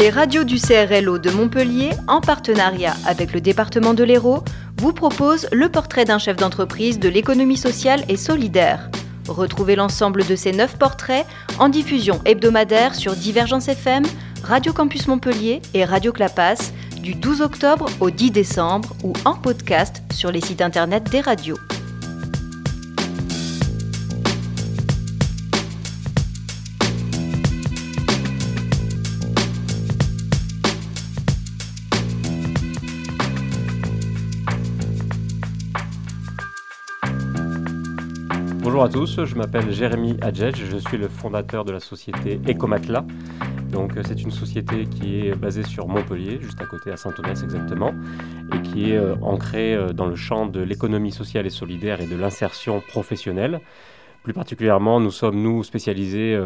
Les radios du CRLO de Montpellier, en partenariat avec le département de l'Hérault, vous proposent le portrait d'un chef d'entreprise de l'économie sociale et solidaire. Retrouvez l'ensemble de ces neuf portraits en diffusion hebdomadaire sur Divergence FM, Radio Campus Montpellier et Radio Clapas du 12 octobre au 10 décembre ou en podcast sur les sites internet des radios. Bonjour à tous, je m'appelle Jérémy Adjedj, je suis le fondateur de la société Ecomatla. Donc euh, c'est une société qui est basée sur Montpellier, juste à côté à Saint-Omer exactement, et qui est euh, ancrée euh, dans le champ de l'économie sociale et solidaire et de l'insertion professionnelle. Plus particulièrement, nous sommes, nous, spécialisés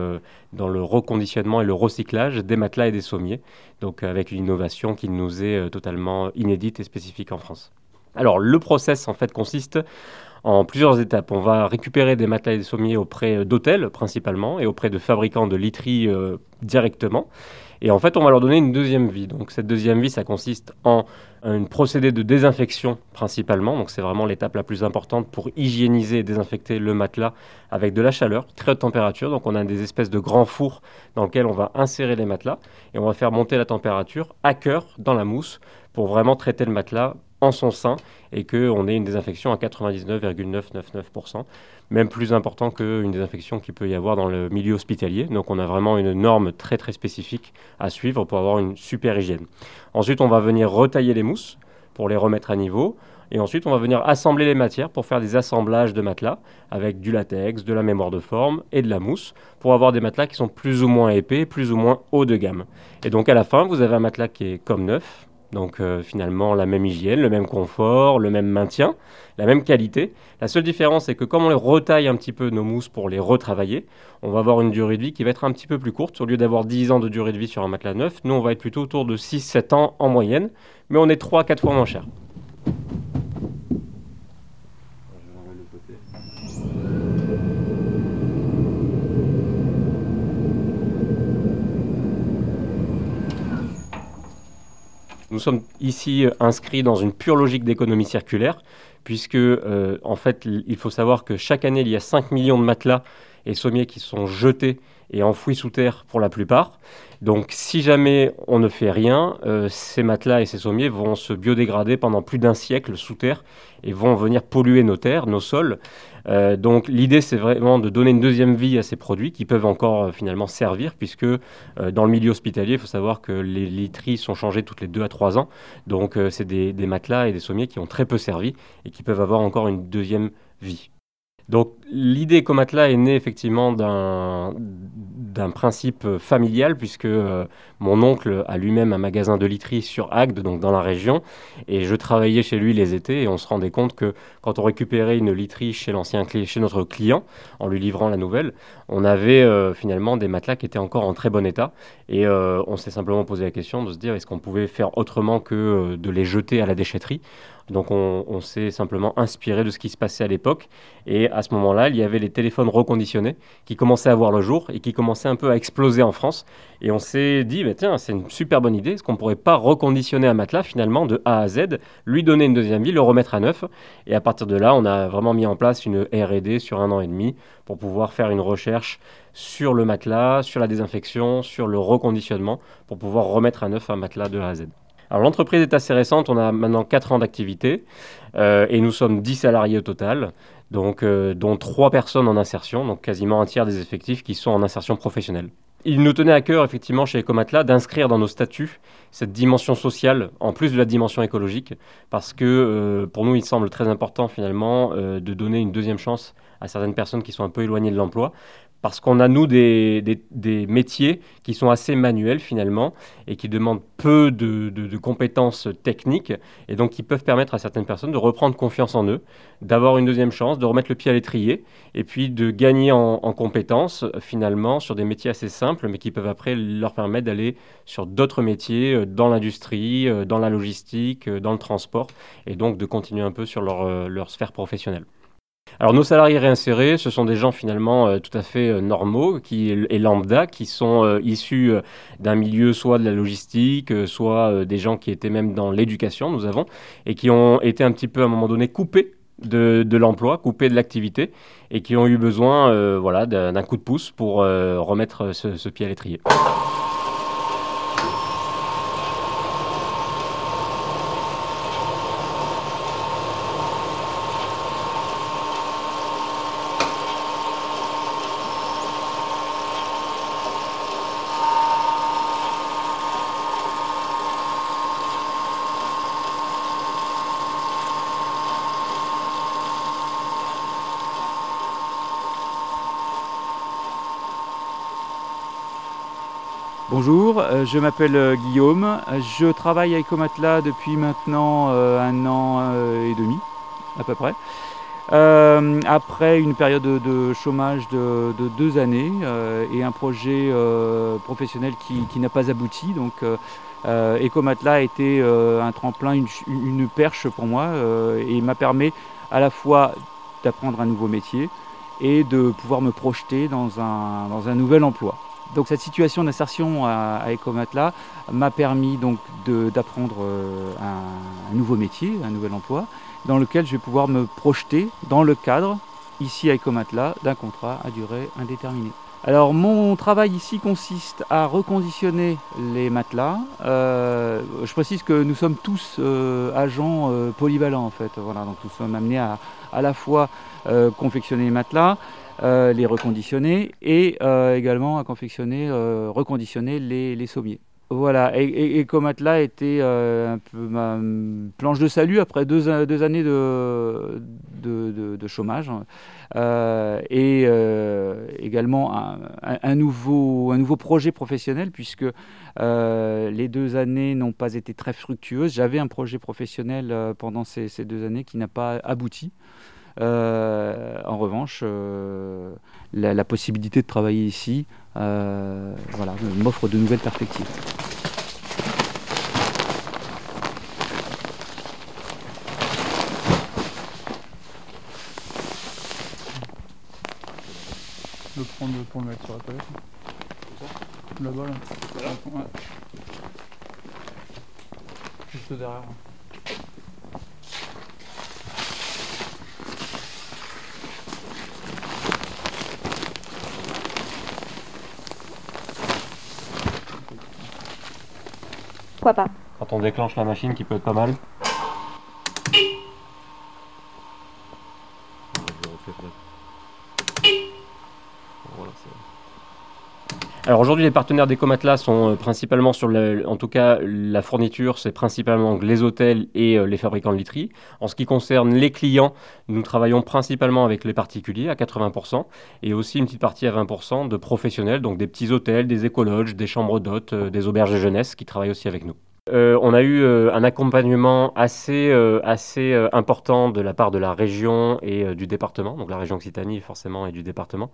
dans le reconditionnement et le recyclage des matelas et des sommiers, donc avec une innovation qui nous est totalement inédite et spécifique en France. Alors, le process, en fait, consiste en plusieurs étapes. On va récupérer des matelas et des sommiers auprès d'hôtels principalement et auprès de fabricants de literie euh, directement. Et en fait, on va leur donner une deuxième vie. Donc cette deuxième vie, ça consiste en un procédé de désinfection principalement. Donc c'est vraiment l'étape la plus importante pour hygiéniser et désinfecter le matelas avec de la chaleur, très haute température. Donc on a des espèces de grands fours dans lesquels on va insérer les matelas et on va faire monter la température à cœur dans la mousse pour vraiment traiter le matelas en son sein et qu'on ait une désinfection à 99,999%, même plus important qu'une désinfection qu'il peut y avoir dans le milieu hospitalier. Donc on a vraiment une norme très très spécifique à suivre pour avoir une super hygiène. Ensuite, on va venir retailler les mousses pour les remettre à niveau. Et ensuite, on va venir assembler les matières pour faire des assemblages de matelas avec du latex, de la mémoire de forme et de la mousse pour avoir des matelas qui sont plus ou moins épais, plus ou moins haut de gamme. Et donc à la fin, vous avez un matelas qui est comme neuf, donc euh, finalement, la même hygiène, le même confort, le même maintien, la même qualité. La seule différence, c'est que comme on retaille un petit peu nos mousses pour les retravailler, on va avoir une durée de vie qui va être un petit peu plus courte. Au lieu d'avoir 10 ans de durée de vie sur un matelas neuf, nous, on va être plutôt autour de 6-7 ans en moyenne, mais on est 3-4 fois moins cher. Nous sommes ici euh, inscrits dans une pure logique d'économie circulaire, puisque euh, en fait, il faut savoir que chaque année, il y a 5 millions de matelas et sommiers qui sont jetés et enfouis sous terre pour la plupart. Donc si jamais on ne fait rien, euh, ces matelas et ces sommiers vont se biodégrader pendant plus d'un siècle sous terre et vont venir polluer nos terres, nos sols. Euh, donc l'idée, c'est vraiment de donner une deuxième vie à ces produits qui peuvent encore euh, finalement servir, puisque dans le milieu hospitalier, il faut savoir que les literies sont changées toutes les deux à trois ans. Donc c'est des, des matelas et des sommiers qui ont très peu servi et qui peuvent avoir encore une deuxième vie. Donc l'idée Comatla est née effectivement d'un principe familial, puisque euh, mon oncle a lui-même un magasin de literie sur Agde, donc dans la région, et je travaillais chez lui les étés, et on se rendait compte que quand on récupérait une literie chez, l'ancien chez notre client, en lui livrant la nouvelle, on avait euh, finalement des matelas qui étaient encore en très bon état, et euh, on s'est simplement posé la question de se dire est-ce qu'on pouvait faire autrement que de les jeter à la déchetterie? Donc on, s'est simplement inspiré de ce qui se passait à l'époque. Et à ce moment-là, il y avait les téléphones reconditionnés qui commençaient à voir le jour et qui commençaient un peu à exploser en France. Et on s'est dit, bah, tiens, c'est une super bonne idée. Est-ce qu'on ne pourrait pas reconditionner un matelas finalement de A à Z, lui donner une deuxième vie, le remettre à neuf? Et à partir de là, on a vraiment mis en place une RD sur un an et demi pour pouvoir faire une recherche sur le matelas, sur la désinfection, sur le reconditionnement, pour pouvoir remettre à neuf un matelas de A à Z. Alors l'entreprise est assez récente, on a maintenant 4 ans d'activité euh, et nous sommes 10 salariés au total, donc, euh, dont 3 personnes en insertion, donc quasiment un tiers des effectifs qui sont en insertion professionnelle. Il nous tenait à cœur, effectivement, chez Ecomatla, d'inscrire dans nos statuts cette dimension sociale, en plus de la dimension écologique, parce que euh, pour nous, il semble très important, finalement, de donner une deuxième chance à certaines personnes qui sont un peu éloignées de l'emploi, parce qu'on a, nous, des, métiers qui sont assez manuels finalement et qui demandent peu de, compétences techniques et donc qui peuvent permettre à certaines personnes de reprendre confiance en eux, d'avoir une deuxième chance, de remettre le pied à l'étrier et puis de gagner en, en, compétences finalement sur des métiers assez simples mais qui peuvent après leur permettre d'aller sur d'autres métiers euh, dans l'industrie, euh, dans la logistique, euh, dans le transport et donc de continuer un peu sur leur sphère professionnelle. Alors nos salariés réinsérés, ce sont des gens finalement euh, tout à fait euh, normaux qui, et lambda qui sont euh, issus d'un milieu soit de la logistique, soit des gens qui étaient même dans l'éducation, nous avons, et qui ont été un petit peu à un moment donné coupés de, l'emploi, coupés de l'activité, et qui ont eu besoin voilà, d'un coup de pouce pour remettre ce pied à l'étrier. Bonjour, euh, je m'appelle euh, Guillaume. Je travaille à Ecomatla depuis maintenant euh, un an et demi, à peu près. après une période de chômage de, deux années et un projet professionnel qui, n'a pas abouti. Donc, Ecomatla a été un tremplin, une, perche pour moi et m'a permis à la fois d'apprendre un nouveau métier et de pouvoir me projeter dans un nouvel emploi. Donc cette situation d'insertion à, à Ecomatla m'a permis donc d'apprendre euh, un, nouveau métier, un nouvel emploi, dans lequel je vais pouvoir me projeter dans le cadre, ici à Ecomatla, d'un contrat à durée indéterminée. Alors mon travail ici consiste à reconditionner les matelas. Euh, je précise que nous sommes tous euh, agents polyvalents en fait. Voilà, donc nous sommes amenés à à la fois confectionner les matelas, euh, les reconditionner et euh, également à confectionner, euh, reconditionner les, les, sommiers. Voilà, et, et, Comatla était un peu ma planche de salut après deux, années de, de, chômage et également un, nouveau, un nouveau projet professionnel puisque les deux années n'ont pas été très fructueuses. J'avais un projet professionnel pendant ces, ces deux années qui n'a pas abouti. Euh, en revanche, euh, la, possibilité de travailler ici euh, voilà, m'offre de nouvelles perspectives. le prendre pour le mettre sur la palette. Là-bas, là. Ouais. Juste derrière. Quand on déclenche la machine qui peut être pas mal. Alors aujourd'hui, les partenaires d'Ecomatelas sont euh, principalement sur, en tout cas, la fourniture, c'est principalement les hôtels et euh, les fabricants de literie. En ce qui concerne les clients, nous travaillons principalement avec les particuliers à 80% et aussi une petite partie à 20% de professionnels, donc des petits hôtels, des écologes, des chambres d'hôtes, euh, des auberges de jeunesse qui travaillent aussi avec nous. Euh, on a eu euh, un accompagnement assez, euh, assez important de la part de la région et du département, donc la région Occitanie forcément et du département,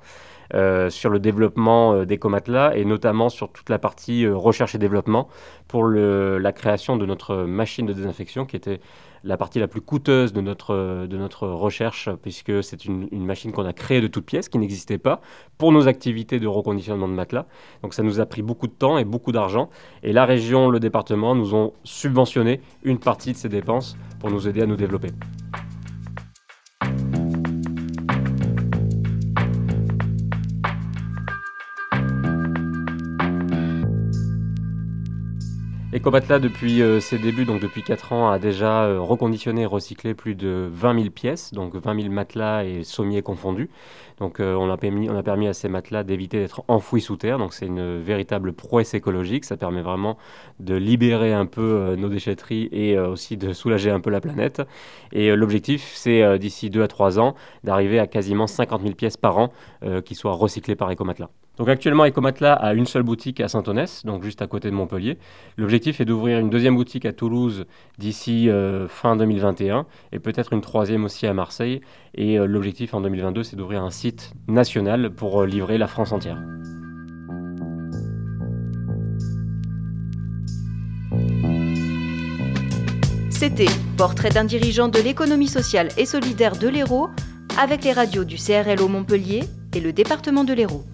sur le développement des comatelas et notamment sur toute la partie recherche et développement pour la création de notre machine de désinfection qui était la partie la plus coûteuse de notre, de notre recherche, puisque c'est une, machine qu'on a créée de toutes pièces, qui n'existait pas, pour nos activités de reconditionnement de matelas. Donc ça nous a pris beaucoup de temps et beaucoup d'argent. Et la région, le département nous ont subventionné une partie de ces dépenses pour nous aider à nous développer. Ecomatla, depuis euh, ses débuts, donc depuis 4 ans, a déjà euh, reconditionné et recyclé plus de 20 000 pièces, donc 20 000 matelas et sommiers confondus. Donc euh, on, a permis, on a permis à ces matelas d'éviter d'être enfouis sous terre, donc c'est une véritable prouesse écologique, ça permet vraiment de libérer un peu nos déchetteries et aussi de soulager un peu la planète. Et l'objectif, c'est d'ici 2 à 3 ans, d'arriver à quasiment 50 000 pièces par an qui soient recyclées par Ecomatla. Donc actuellement, Ecomatla a une seule boutique à Saint-Onès, donc juste à côté de Montpellier. L'objectif est d'ouvrir une deuxième boutique à Toulouse d'ici euh, fin 2021 et peut-être une troisième aussi à Marseille. Et euh, l'objectif en 2022, c'est d'ouvrir un site national pour euh, livrer la France entière. C'était Portrait d'un dirigeant de l'économie sociale et solidaire de l'Hérault avec les radios du CRLO Montpellier et le département de l'Hérault.